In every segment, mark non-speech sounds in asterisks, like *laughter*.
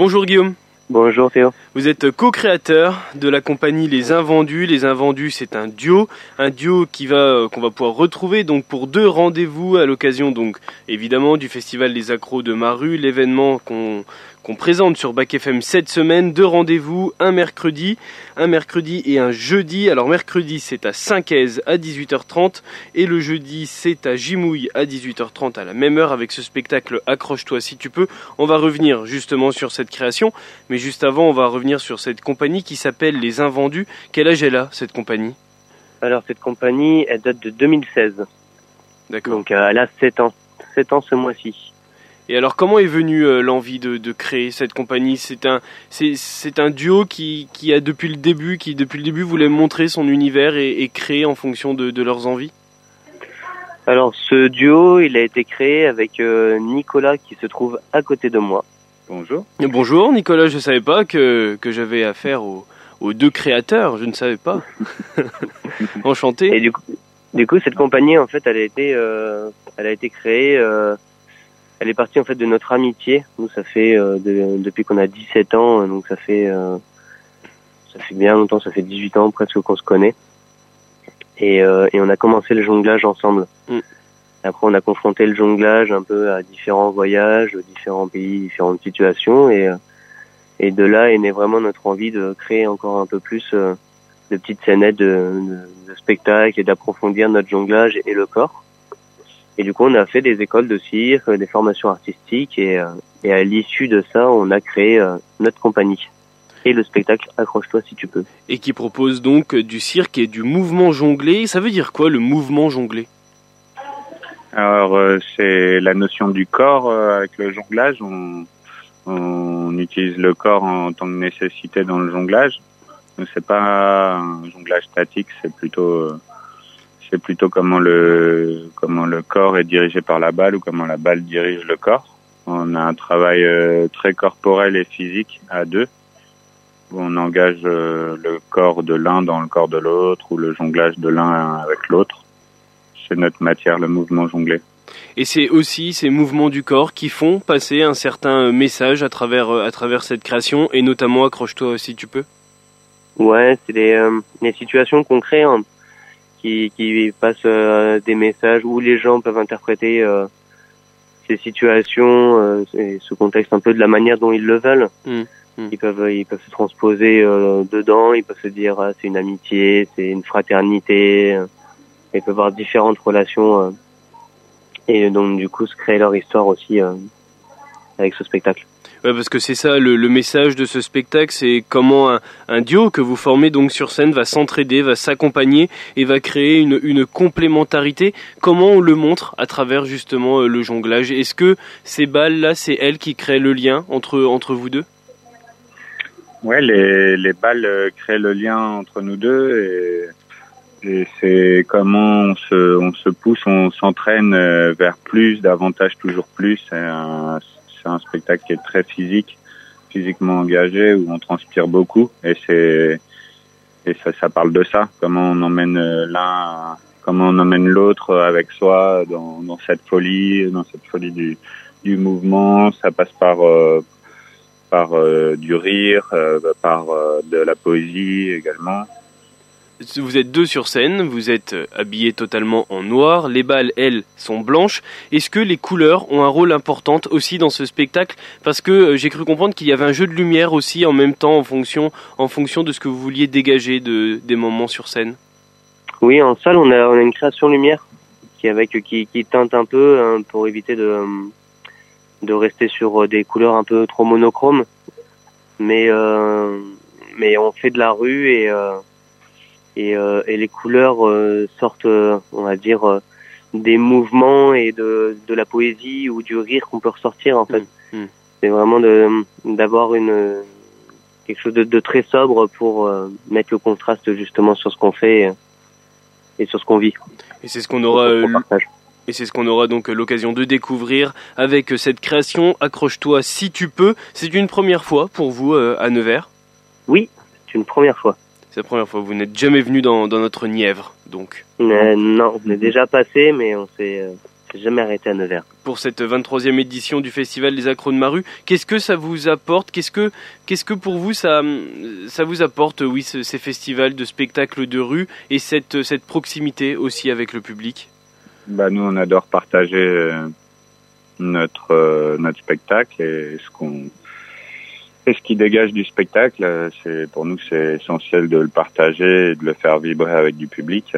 Bonjour Guillaume. Bonjour Théo. Vous êtes co-créateur de la compagnie Les Invendus. Les Invendus, c'est un duo, un duo euh, qu'on va pouvoir retrouver donc pour deux rendez-vous à l'occasion donc évidemment du festival des accros de Maru, l'événement qu'on présente sur Bac FM cette semaine. Deux rendez-vous, un mercredi, un mercredi et un jeudi. Alors mercredi c'est à 5 à 18h30 et le jeudi c'est à Gimouille à 18h30 à la même heure avec ce spectacle Accroche-toi si tu peux. On va revenir justement sur cette création, juste avant on va revenir sur cette compagnie qui s'appelle Les Invendus. Quel âge elle a cette compagnie? Alors cette compagnie, elle date de 2016. D'accord. Donc euh, elle a 7 ans. 7 ans ce mois-ci. Et alors, comment est venue euh, l'envie de, de, créer cette compagnie? C'est un, c'est, un duo qui, qui, a depuis le début, qui depuis le début voulait montrer son univers et, et créer en fonction de, de, leurs envies? Alors, ce duo, il a été créé avec euh, Nicolas qui se trouve à côté de moi. Bonjour. Bonjour, Nicolas. Je savais pas que, que j'avais affaire aux, aux, deux créateurs. Je ne savais pas. *laughs* Enchanté. Et du coup, du coup, cette compagnie, en fait, elle a été, euh, elle a été créée elle est partie en fait de notre amitié. Nous, ça fait euh, de, depuis qu'on a 17 ans, donc ça fait euh, ça fait bien longtemps, ça fait 18 ans presque qu'on se connaît. Et, euh, et on a commencé le jonglage ensemble. Mm. Après, on a confronté le jonglage un peu à différents voyages, différents pays, différentes situations, et et de là est née vraiment notre envie de créer encore un peu plus de petites scénettes de, de, spectacles et d'approfondir notre jonglage et le corps. Et du coup, on a fait des écoles de cirque, des formations artistiques, et, euh, et à l'issue de ça, on a créé euh, notre compagnie et le spectacle Accroche-toi si tu peux. Et qui propose donc du cirque et du mouvement jonglé. Ça veut dire quoi le mouvement jonglé? Alors, euh, c'est la notion du corps avec le jonglage. On, on utilise le corps en tant que nécessité dans le jonglage. C'est pas un jonglage statique, c'est plutôt c'est plutôt comment le comment le corps est dirigé par la balle ou comment la balle dirige le corps. On a un travail euh, très corporel et physique à deux. On engage euh, le corps de l'un dans le corps de l'autre ou le jonglage de l'un avec l'autre. C'est notre matière, le mouvement jonglé. Et c'est aussi ces mouvements du corps qui font passer un certain message à travers à travers cette création et notamment accroche-toi si tu peux. Ouais, c'est des, euh, des situations qu'on crée en, qui, qui passe euh, des messages où les gens peuvent interpréter euh, ces situations euh, et ce contexte un peu de la manière dont ils le veulent. Mmh, mmh. Ils peuvent ils peuvent se transposer dedans, ils peuvent se dire ah, c'est une amitié, c'est une fraternité. Ils peuvent avoir différentes relations et donc du coup se créer leur histoire aussi avec ce spectacle. Ouais, parce que c'est ça le, le, message de ce spectacle, c'est comment un, un, duo que vous formez donc sur scène va s'entraider, va s'accompagner et va créer une, une, complémentarité. Comment on le montre à travers justement euh, le jonglage? Est-ce que ces balles là, c'est elles qui créent le lien entre entre vous deux? Ouais, les, les balles euh, créent le lien entre nous deux et, c'est comment on se, on se pousse, on s'entraîne euh, vers plus, davantage, toujours plus. Un, c'est un spectacle qui est très physique, physiquement engagé, où on transpire beaucoup. Et c'est et ça, ça parle de ça. Comment on emmène l'un, comment on emmène l'autre avec soi dans, dans cette folie, dans cette folie du, du mouvement. Ça passe par euh, par euh, du rire, euh, par de la poésie également. Vous êtes deux sur scène, vous êtes euh, habillés totalement en noir, les balles, elles, sont blanches. Est-ce que les couleurs ont un rôle important aussi dans ce spectacle? Parce que euh, j'ai cru comprendre qu'il y avait un jeu de lumière aussi en même temps en fonction, en fonction de ce que vous vouliez dégager de, des moments sur scène. Oui, en salle, on a, on a une création lumière qui, avec, qui, qui teinte un peu hein, pour éviter de, de rester sur des couleurs un peu trop monochromes. Mais, euh, mais on fait de la rue et... Euh, et, euh, et les couleurs euh, sortent, euh, on va dire, des mouvements et de, de la poésie ou du rire qu'on peut ressortir en fait. Mmh, mmh. C'est vraiment de d'avoir une quelque chose de, de très sobre pour mettre le contraste justement sur ce qu'on fait et sur ce qu'on vit. Et c'est ce qu'on aura et c'est ce qu'on aura donc l'occasion de découvrir avec cette création Accroche-toi si tu peux. C'est une première fois pour vous à Nevers? Oui, c'est une première fois. C'est la première fois. Vous n'êtes jamais venu dans, dans, notre Nièvre, donc. Euh, non, on est déjà passé, mais on s'est, euh, jamais arrêté à Nevers. Pour cette 23e édition du Festival des Accros de Maru, qu'est-ce que ça vous apporte? Qu'est-ce que, qu'est-ce que pour vous ça, ça vous apporte, oui, ces festivals de spectacles de rue et cette, cette proximité aussi avec le public? Bah, Nous, on adore partager euh, notre, euh, notre spectacle et ce qu'on et ce qui dégage du spectacle, c'est pour nous c'est essentiel de le partager et de le faire vibrer avec du public.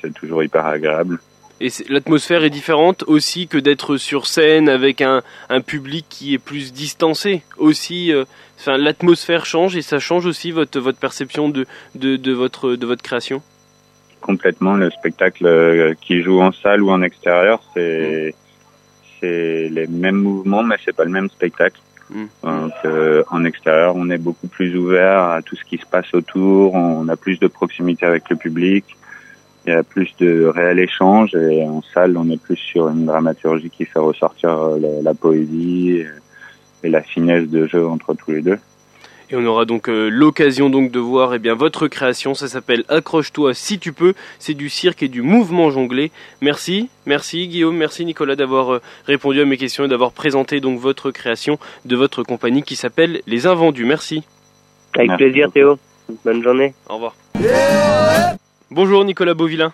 C'est toujours hyper agréable. Et l'atmosphère est différente aussi que d'être sur scène avec un, un, public qui est plus distancé. Aussi, euh, enfin, l'atmosphère change et ça change aussi votre, votre perception de, de, de, votre, de votre création. Complètement. Le spectacle euh, qui joue en salle ou en extérieur, c'est c'est les mêmes mouvements, mais c'est pas le même spectacle. Mm. Donc, euh, en extérieur, on est beaucoup plus ouvert à tout ce qui se passe autour. On a plus de proximité avec le public il y a plus de réel échange et en salle on est plus sur une dramaturgie qui fait ressortir euh, la, poésie et la finesse de jeu entre tous les deux. Et on aura donc euh, l'occasion donc de voir eh bien votre création. Ça s'appelle Accroche-toi si tu peux. C'est du cirque et du mouvement jonglé. Merci, merci Guillaume, merci Nicolas d'avoir euh, répondu à mes questions et d'avoir présenté donc votre création de votre compagnie qui s'appelle Les Invendus. Merci. Avec plaisir Théo. Bonne journée. Au revoir. Bonjour Nicolas Beauvillain.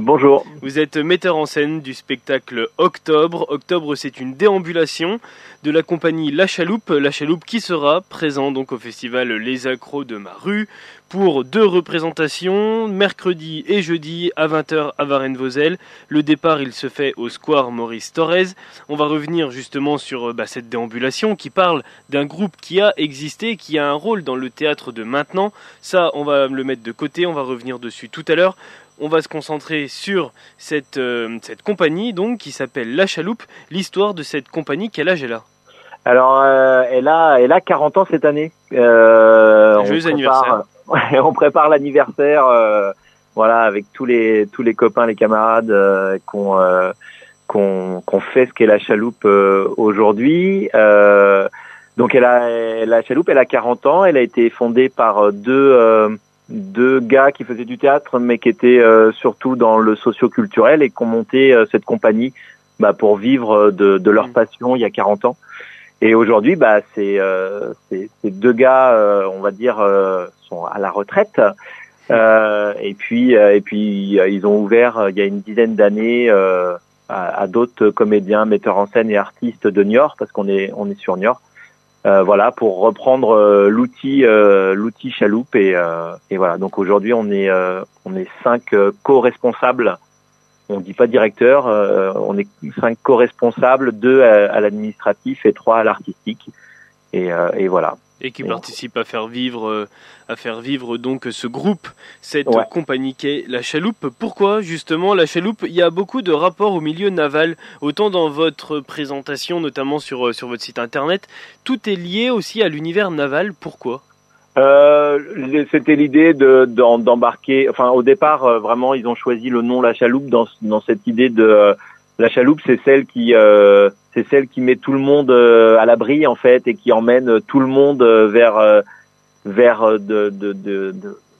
Bonjour. Vous êtes metteur en scène du spectacle Octobre. Octobre, c'est une déambulation de la compagnie La Chaloupe. La Chaloupe qui sera présent donc au festival Les Accros de ma rue pour deux représentations, mercredi et jeudi à 20h à Varennes-Vauzelles. Le départ, il se fait au Square Maurice Torres. On va revenir justement sur bah, cette déambulation qui parle d'un groupe qui a existé, qui a un rôle dans le théâtre de maintenant. Ça, on va le mettre de côté, on va revenir dessus tout à l'heure on va se concentrer sur cette, euh, cette compagnie donc qui s'appelle La Chaloupe. L'histoire de cette compagnie, quel âge elle a? Alors, euh, elle, a, elle a 40 ans cette année. Euh, Joyeux anniversaire. *laughs* on prépare l'anniversaire voilà, avec tous les, tous les copains, les camarades qu'on qu'on fait ce qu'est La Chaloupe aujourd'hui. donc, elle a, La Chaloupe, elle a 40 ans. Elle a été fondée par deux deux gars qui faisaient du théâtre, mais qui étaient euh, surtout dans le socio-culturel et qui ont monté euh, cette compagnie bah, pour vivre euh, de, de, leur mmh. passion il y a 40 ans. Et aujourd'hui, bah, c'est ces deux gars, on va dire, sont à la retraite. et puis, et puis, ils ont ouvert il y a une dizaine d'années à, à d'autres comédiens, metteurs en scène et artistes de Niort, parce qu'on est on est sur Niort. Euh, voilà pour reprendre euh, l'outil euh, l'outil chaloupe et, et voilà. Donc aujourd'hui on est on est cinq co-responsables. On dit pas directeur on est cinq co-responsables deux à, l'administratif et trois à l'artistique et, et voilà et qui participe à faire vivre, euh, à faire vivre donc ce groupe, cette compagnie qu'est la Chaloupe. Pourquoi justement la Chaloupe? Il y a beaucoup de rapports au milieu naval, autant dans votre présentation, notamment sur euh, sur votre site internet, tout est lié aussi à l'univers naval. Pourquoi? Euh, C'était l'idée de d'embarquer. Enfin, au départ, euh, vraiment, ils ont choisi le nom la Chaloupe dans dans cette idée de la Chaloupe, c'est celle qui c'est celle qui met tout le monde euh, à l'abri en fait et qui emmène tout le monde euh, vers euh, vers de, de, de,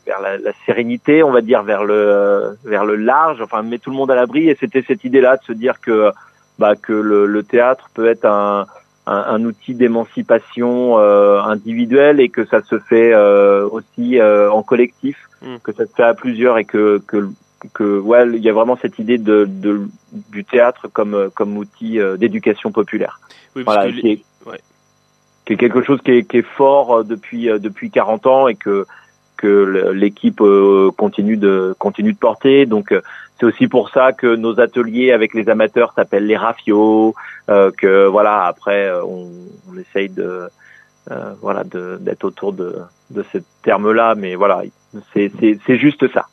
vers la, la, sérénité, on va dire vers le vers le large, enfin met tout le monde à l'abri et c'était cette idée-là de se dire que bah que le, le théâtre peut être un un, un outil d'émancipation individuelle et que ça se fait aussi en collectif, mmh. que ça se fait à plusieurs et que que que ouais, il y a vraiment cette idée de, de du théâtre comme comme outil euh, d'éducation populaire. Oui, voilà, qui, est, ouais. qui est quelque chose qui est, qui est fort euh, depuis euh, depuis 40 ans et que que l'équipe continue de continue de porter. Donc c'est aussi pour ça que nos ateliers avec les amateurs s'appellent les rafios. que voilà après on, on essaye de voilà d'être autour de de ce terme-là, mais voilà c'est juste ça.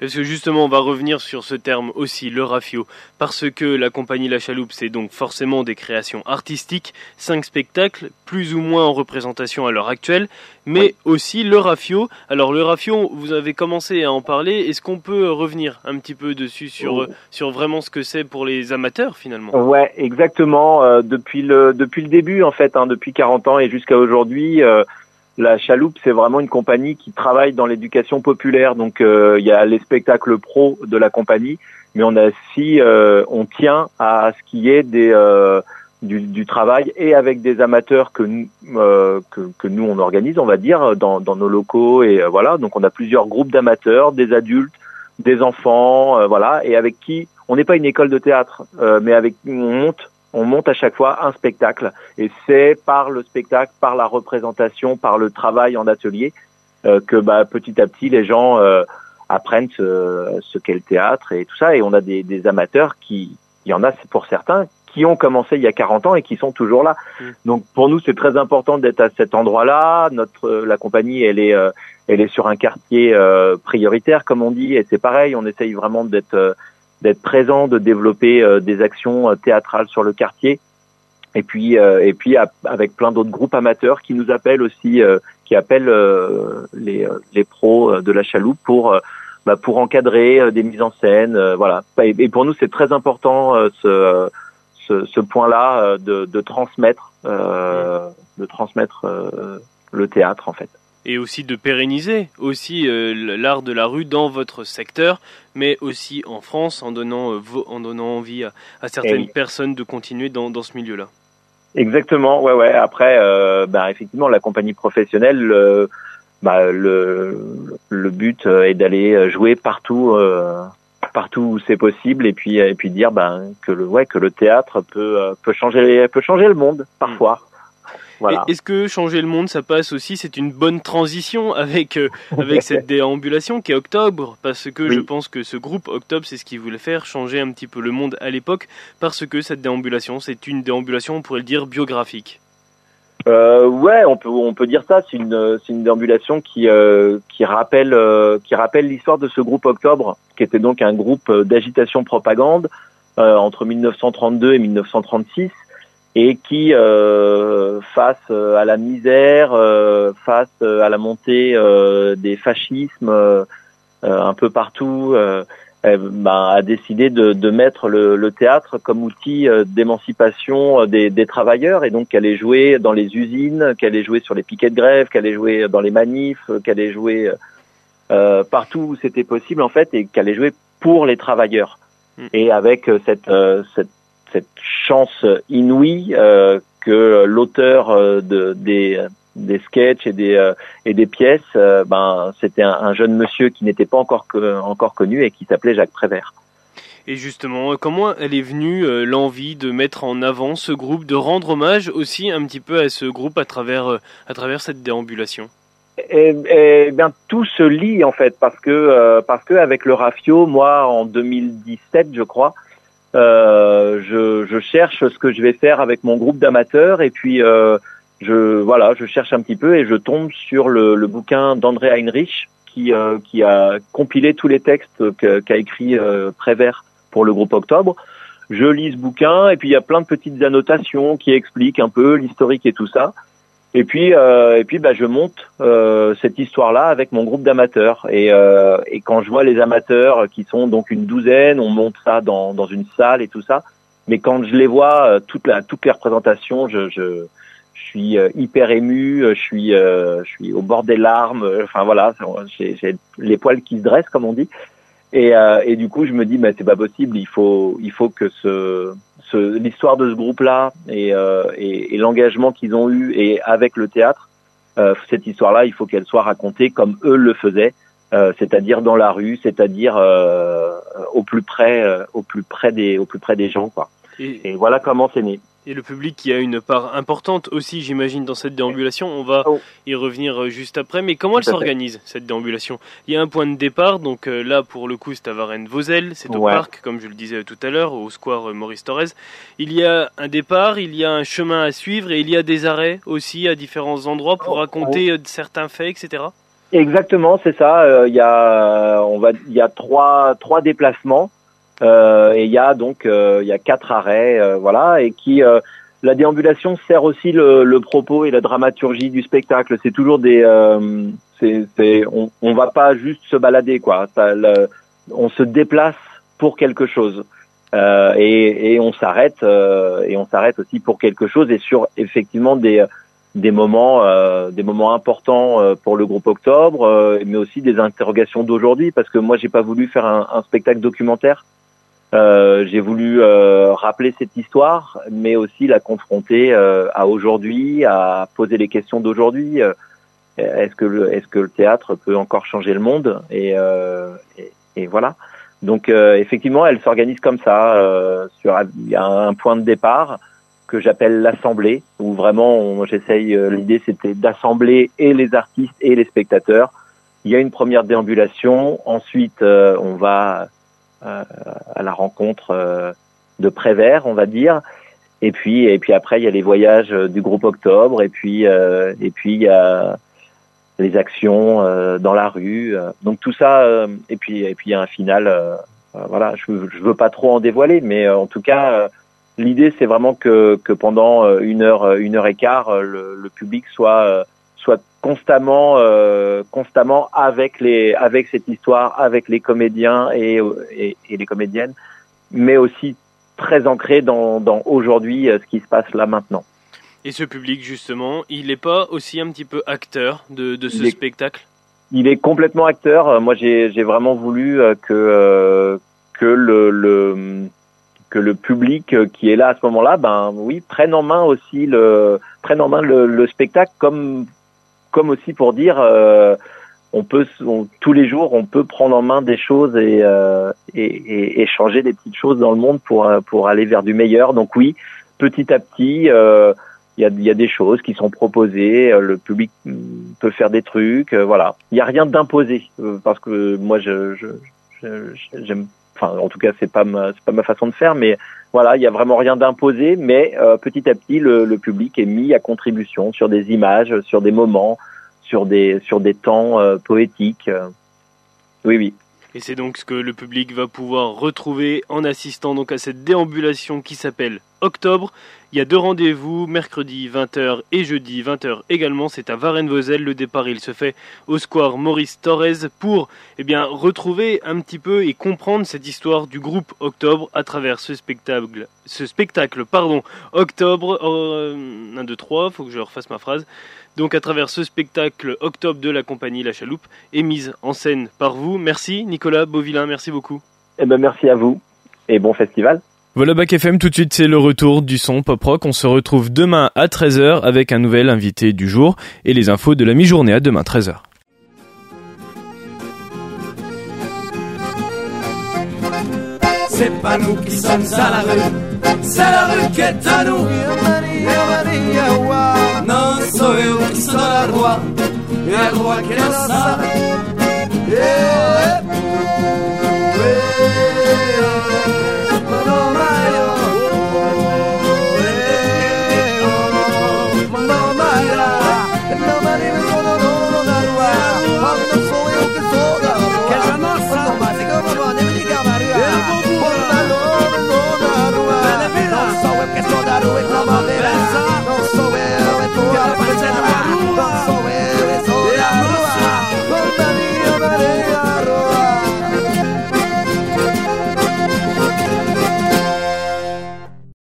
Parce que justement, on va revenir sur ce terme aussi, le rafio, parce que la compagnie La Chaloupe, c'est donc forcément des créations artistiques, cinq spectacles, plus ou moins en représentation à l'heure actuelle, mais aussi le rafio. Alors le rafio, vous avez commencé à en parler, est-ce qu'on peut revenir un petit peu dessus sur, oh. sur vraiment ce que c'est pour les amateurs finalement? Ouais, exactement. Euh, depuis, le, depuis le début, en fait, hein, depuis 40 ans et jusqu'à aujourd'hui, euh, la Chaloupe, c'est vraiment une compagnie qui travaille dans l'éducation populaire. Donc, euh, il y a les spectacles pro de la compagnie, mais on a aussi, euh, on tient à ce qui est des euh, du, du, travail et avec des amateurs que, que, que nous on organise, on va dire, dans, dans nos locaux et voilà. Donc, on a plusieurs groupes d'amateurs, des adultes, des enfants, voilà, et avec qui on n'est pas une école de théâtre, mais avec on monte on monte à chaque fois un spectacle. Et c'est par le spectacle, par la représentation, par le travail en atelier euh, que bah, petit à petit les gens euh, apprennent ce, ce qu'est le théâtre et tout ça. Et on a des, des, amateurs qui, il y en a pour certains, qui ont commencé il y a 40 ans et qui sont toujours là. Mmh. Donc pour nous, c'est très important d'être à cet endroit-là. Notre la compagnie, elle est euh, elle est sur un quartier prioritaire, comme on dit, et c'est pareil. On essaye vraiment d'être d'être présent, de développer euh, des actions euh, théâtrales sur le quartier. Et puis, euh, et puis avec plein d'autres groupes amateurs qui nous appellent aussi, qui appellent les, les pros de la chaloupe pour bah, pour encadrer des mises en scène, voilà. Et, pour nous, c'est très important ce, ce, ce point-là de, de transmettre, de transmettre le théâtre en fait et aussi de pérenniser aussi euh, l'art de la rue dans votre secteur, mais aussi en France en donnant, euh, en donnant envie à, certaines personnes de continuer dans, dans ce milieu-là. Exactement, ouais, ouais. Après, euh, bah, effectivement, la compagnie professionnelle, bah, le, le but est d'aller jouer partout, partout où c'est possible, et puis et puis dire bah, que le ouais que le théâtre peut peut changer peut changer le monde parfois. Est-ce que changer le monde, ça passe aussi C'est une bonne transition avec euh, avec cette *laughs* déambulation qui est Octobre, parce que je pense que ce groupe Octobre, c'est ce qui voulait faire changer un petit peu le monde à l'époque, parce que cette déambulation, c'est une déambulation, on pourrait le dire, biographique. Euh, ouais, on peut on peut dire ça. C'est une c'est une déambulation qui euh, qui rappelle euh, qui rappelle l'histoire de ce groupe Octobre, qui était donc un groupe d'agitation propagande entre 1932 et 1936 et qui, face euh, à la misère, euh, face euh, à la montée des fascismes un peu partout, bah, a décidé de, de mettre le, le, théâtre comme outil d'émancipation des, des, travailleurs et donc qu'elle est jouer dans les usines, qu'elle est jouer sur les piquets de grève, qu'elle est jouer dans les manifs, qu'elle est jouer partout où c'était possible en fait et qu'elle est jouer pour les travailleurs. Mmh. Et avec cette, cette cette chance inouïe euh, que l'auteur euh, de, des, des sketchs et des, euh, et des pièces, ben, c'était un, jeune monsieur qui n'était pas encore, encore connu et qui s'appelait Jacques Prévert. Et justement, comment elle est venue l'envie de mettre en avant ce groupe, de rendre hommage aussi un petit peu à ce groupe à travers, à travers cette déambulation? Eh, eh, bien, tout se lie en fait parce que parce que avec le Rafio, moi en 2017, je crois, euh, je, je, cherche ce que je vais faire avec mon groupe d'amateurs et puis euh, je voilà, je cherche un petit peu et je tombe sur le, le bouquin d'André Heinrich qui, euh, qui a compilé tous les textes qu'a écrit euh, Prévert pour le groupe Octobre. Je lis ce bouquin et puis il y a plein de petites annotations qui expliquent un peu l'historique et tout ça. Et puis, euh, et puis, bah, je monte euh, cette histoire-là avec mon groupe d'amateurs. Et, euh, et quand je vois les amateurs qui sont donc une douzaine, on monte ça dans, dans une salle et tout ça. Mais quand je les vois, euh, toute la, toutes les représentations, je, je, je suis euh, hyper ému, je suis, je suis au bord des larmes. Enfin voilà, j'ai les poils qui se dressent, comme on dit. Et, et du coup, je me dis, mais c'est pas possible. Il faut, il faut que ce l'histoire de ce groupe-là et, euh, et, et l'engagement qu'ils ont eu et avec le théâtre, euh, cette histoire-là, il faut qu'elle soit racontée comme eux le faisaient, euh, c'est-à-dire dans la rue, c'est-à-dire au plus près, au plus près des, au plus près des gens, quoi. Et voilà comment c'est né et le public qui a une part importante aussi, j'imagine, dans cette déambulation. On va oh. y revenir euh, juste après. Mais comment elle s'organise, cette déambulation? Il y a un point de départ, donc euh, là, pour le coup, c'est à Varennes-Vauzelles, c'est au parc, comme je le disais tout à l'heure, au square euh, Maurice Torres. Il y a un départ, il y a un chemin à suivre et il y a des arrêts aussi à différents endroits pour oh, raconter oh. certains faits, etc. Exactement, c'est ça. Il y a, on va, il y a trois, trois déplacements. Euh, et il y a donc euh, il y a quatre arrêts, euh, voilà, et qui la déambulation sert aussi le, le, propos et la dramaturgie du spectacle. C'est toujours des, c'est, c'est, on, on va pas juste se balader quoi. Ça, on se déplace pour quelque chose. Euh, et, et, on s'arrête euh, et on s'arrête aussi pour quelque chose et sur effectivement des des moments, euh, des moments importants euh, pour le groupe Octobre, euh, mais aussi des interrogations d'aujourd'hui, parce que moi, j'ai pas voulu faire un, un spectacle documentaire. J'ai voulu rappeler cette histoire, mais aussi la confronter à aujourd'hui, à poser les questions d'aujourd'hui. est-ce que le, est-ce que le théâtre peut encore changer le monde? Et, et, et, voilà. Donc effectivement, elle s'organise comme ça. sur, il y a un point de départ que j'appelle l'assemblée, où vraiment j'essaye, euh, l'idée c'était d'assembler et les artistes et les spectateurs. Il y a une première déambulation, ensuite euh, on va euh, à la rencontre de Prévert, on va dire, et puis et puis après il y a les voyages du groupe Octobre, et puis et puis il y a les actions dans la rue, donc tout ça, et puis et puis il y a un final. voilà, je, je veux pas trop en dévoiler, mais en tout cas L'idée, c'est vraiment que, que pendant euh, une heure, euh, une heure et quart, euh, le, le public soit soit constamment constamment avec les avec cette histoire, avec les comédiens et, et, et les comédiennes, mais aussi très ancré dans, dans aujourd'hui ce qui se passe là maintenant. Et ce public, justement, il n'est pas aussi un petit peu acteur de, de ce spectacle? Il est complètement acteur. Moi, j'ai vraiment voulu que, que le, le, que le public euh, qui est là à ce moment-là, ben oui, prenne en main aussi le prenne en main le, le spectacle comme comme aussi pour dire euh, on peut tous les jours on peut prendre en main des choses et, euh, et, et, changer des petites choses dans le monde pour euh, pour aller vers du meilleur. Donc oui, petit à petit. Euh, il y, a, y a, des choses qui sont proposées, le public peut faire des trucs, voilà. Il n'y a rien d'imposé parce que moi je, je, j'aime enfin en tout cas c'est pas c'est pas ma façon de faire mais voilà il y a vraiment rien d'imposé mais euh, petit à petit le, public est mis à contribution sur des images sur des moments sur des sur des temps euh, poétiques oui oui et c'est donc ce que le public va pouvoir retrouver en assistant donc à cette déambulation qui s'appelle Octobre. Il y a deux rendez-vous, mercredi 20h et jeudi 20h également. C'est à Varennes-Vauzelles. Le départ, il se fait au square Maurice Torres pour eh retrouver un petit peu et comprendre cette histoire du groupe Octobre à travers ce spectacle. Ce spectacle, pardon, Octobre. 1, 2, 3, faut que je refasse ma phrase. Donc à travers ce spectacle Octobre de la compagnie La Chaloupe est mise en scène par vous. Merci Nicolas Beauvillain, merci beaucoup. Eh ben merci à vous et bon festival. Voilà Bac FM, tout de suite c'est le retour du son pop rock. On se retrouve demain à 13h avec un nouvel invité du jour et les infos de la mi-journée à demain 13h. C'est pas nous qui sommes à la rue, c'est la rue qui est à nous. Non, soy qui sont la roi, et qui est